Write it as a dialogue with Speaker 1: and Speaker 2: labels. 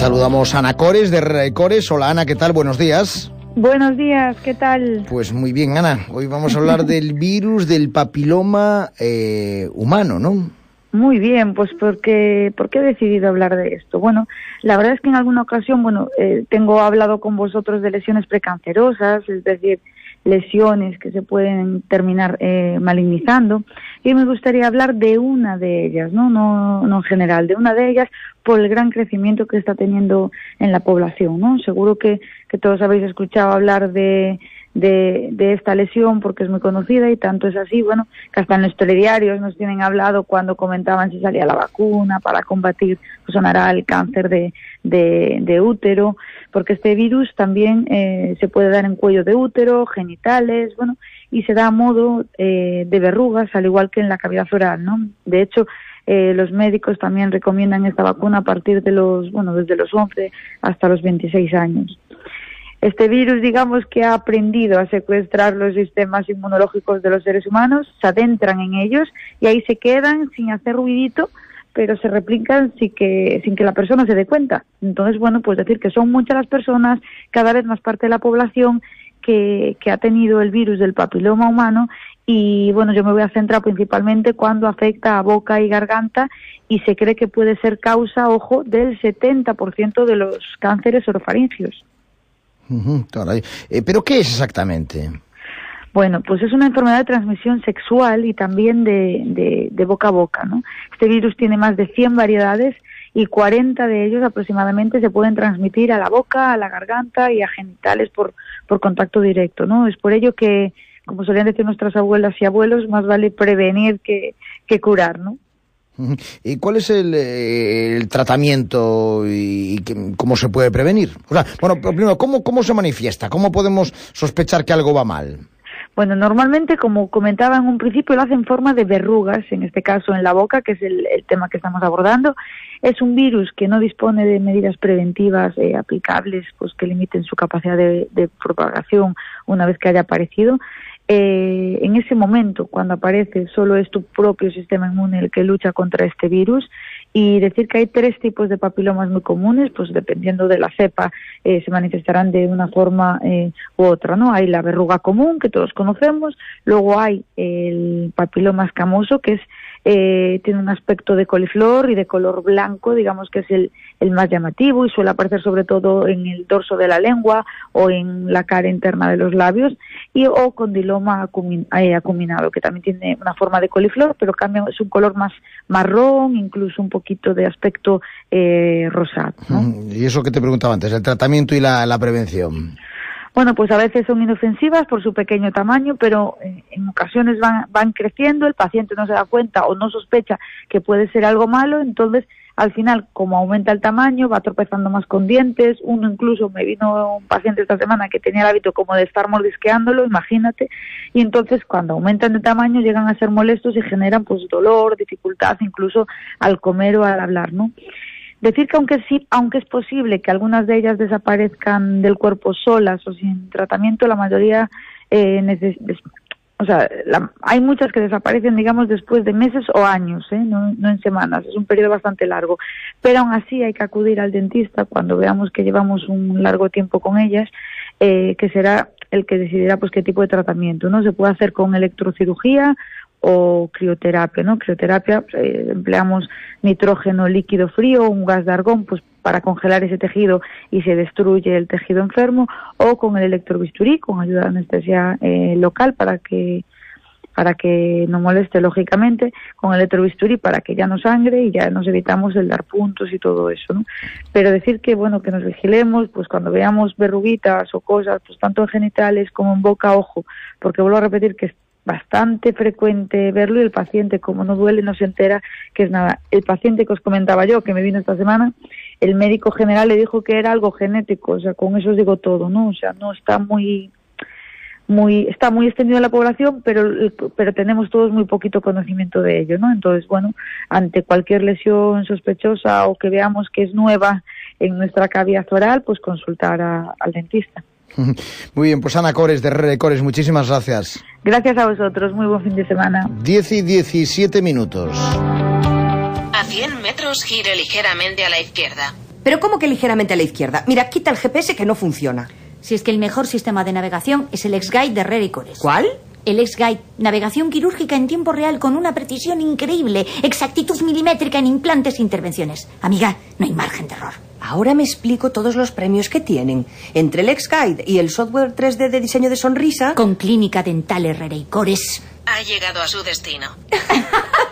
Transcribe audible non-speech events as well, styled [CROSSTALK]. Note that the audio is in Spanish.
Speaker 1: Saludamos a Ana Cores de Recores. Hola Ana, ¿qué tal? Buenos días.
Speaker 2: Buenos días, ¿qué tal?
Speaker 1: Pues muy bien, Ana. Hoy vamos a hablar [LAUGHS] del virus del papiloma eh, humano, ¿no?
Speaker 2: Muy bien, pues porque, ¿por qué he decidido hablar de esto? Bueno, la verdad es que en alguna ocasión, bueno, eh, tengo hablado con vosotros de lesiones precancerosas, es decir, lesiones que se pueden terminar eh, malignizando y me gustaría hablar de una de ellas, ¿no? ¿no? No en general, de una de ellas por el gran crecimiento que está teniendo en la población, ¿no? Seguro que, que todos habéis escuchado hablar de, de, de, esta lesión porque es muy conocida y tanto es así, bueno, que hasta en los telediarios nos tienen hablado cuando comentaban si salía la vacuna para combatir, pues sonará el cáncer de, de, de útero, porque este virus también eh, se puede dar en cuello de útero, genitales, bueno, y se da a modo eh, de verrugas, al igual que en la cavidad oral, ¿no? De hecho, eh, los médicos también recomiendan esta vacuna a partir de los, bueno, desde los 11 hasta los 26 años. Este virus, digamos que ha aprendido a secuestrar los sistemas inmunológicos de los seres humanos, se adentran en ellos y ahí se quedan sin hacer ruidito, pero se replican sin que, sin que la persona se dé cuenta. Entonces, bueno, pues decir que son muchas las personas, cada vez más parte de la población que, que ha tenido el virus del papiloma humano y bueno, yo me voy a centrar principalmente cuando afecta a boca y garganta y se cree que puede ser causa, ojo, del 70% de los cánceres orofaringios.
Speaker 1: Eh, ¿Pero qué es exactamente?
Speaker 2: Bueno, pues es una enfermedad de transmisión sexual y también de, de, de, boca a boca, ¿no? Este virus tiene más de 100 variedades y 40 de ellos aproximadamente se pueden transmitir a la boca, a la garganta y a genitales por, por contacto directo, ¿no? Es por ello que, como solían decir nuestras abuelas y abuelos, más vale prevenir que, que curar, ¿no?
Speaker 1: ¿Y cuál es el, el tratamiento y, cómo se puede prevenir? O sea, bueno, primero, ¿cómo, ¿cómo se manifiesta? ¿Cómo podemos sospechar que algo va mal?
Speaker 2: Bueno, normalmente, como comentaba en un principio, lo hace en forma de verrugas, en este caso en la boca, que es el, el tema que estamos abordando. Es un virus que no dispone de medidas preventivas eh, aplicables, pues que limiten su capacidad de, de propagación una vez que haya aparecido eh, en ese momento, cuando aparece, solo es tu propio sistema inmune el que lucha contra este virus y decir que hay tres tipos de papilomas muy comunes, pues dependiendo de la cepa eh, se manifestarán de una forma eh, u otra, ¿no? Hay la verruga común que todos conocemos, luego hay el papiloma escamoso que es eh, tiene un aspecto de coliflor y de color blanco, digamos que es el, el más llamativo y suele aparecer sobre todo en el dorso de la lengua o en la cara interna de los labios y o condiloma acumin, eh, acuminado que también tiene una forma de coliflor pero cambia es un color más marrón incluso un poquito de aspecto eh, rosado
Speaker 1: y eso que te preguntaba antes el tratamiento y la prevención
Speaker 2: bueno, pues a veces son inofensivas por su pequeño tamaño, pero eh, en ocasiones van, van creciendo, el paciente no se da cuenta o no sospecha que puede ser algo malo, entonces al final, como aumenta el tamaño, va tropezando más con dientes. Uno incluso, me vino un paciente esta semana que tenía el hábito como de estar mordisqueándolo, imagínate. Y entonces, cuando aumentan de tamaño, llegan a ser molestos y generan pues dolor, dificultad, incluso al comer o al hablar, ¿no? Decir que aunque sí, aunque es posible que algunas de ellas desaparezcan del cuerpo solas o sin tratamiento, la mayoría eh, o sea, la, hay muchas que desaparecen, digamos, después de meses o años, ¿eh? no, no, en semanas, es un periodo bastante largo. Pero aún así hay que acudir al dentista cuando veamos que llevamos un largo tiempo con ellas, eh, que será el que decidirá pues qué tipo de tratamiento, ¿no? Se puede hacer con electrocirugía o crioterapia, ¿no? Crioterapia, eh, empleamos nitrógeno líquido frío, un gas de argón, pues para congelar ese tejido y se destruye el tejido enfermo, o con el electrobisturí, con ayuda de anestesia eh, local para que para que no moleste lógicamente, con el electrobisturí para que ya no sangre y ya nos evitamos el dar puntos y todo eso, ¿no? Pero decir que, bueno, que nos vigilemos, pues cuando veamos verruguitas o cosas, pues tanto en genitales como en boca, ojo, porque vuelvo a repetir que bastante frecuente verlo y el paciente, como no duele, no se entera que es nada. El paciente que os comentaba yo, que me vino esta semana, el médico general le dijo que era algo genético, o sea, con eso os digo todo, ¿no? O sea, no está muy muy está muy extendido en la población, pero pero tenemos todos muy poquito conocimiento de ello, ¿no? Entonces, bueno, ante cualquier lesión sospechosa o que veamos que es nueva en nuestra cavidad oral, pues consultar al dentista. [LAUGHS]
Speaker 1: Muy bien, pues Ana Cores de Rere Cores, muchísimas gracias.
Speaker 2: Gracias a vosotros, muy buen fin de semana.
Speaker 1: 10 y 17 minutos.
Speaker 3: A 100 metros gire ligeramente a la izquierda. Pero ¿cómo que ligeramente a la izquierda? Mira, quita el GPS que no funciona.
Speaker 4: Si es que el mejor sistema de navegación es el X-Guide de Cores.
Speaker 3: ¿Cuál?
Speaker 4: El X-Guide, navegación quirúrgica en tiempo real con una precisión increíble, exactitud milimétrica en implantes e intervenciones. Amiga, no hay margen de error.
Speaker 3: Ahora me explico todos los premios que tienen. Entre el X-Guide y el software 3D de diseño de sonrisa...
Speaker 4: Con Clínica Dental Herrera y Cores.
Speaker 5: Ha llegado a su destino. [LAUGHS]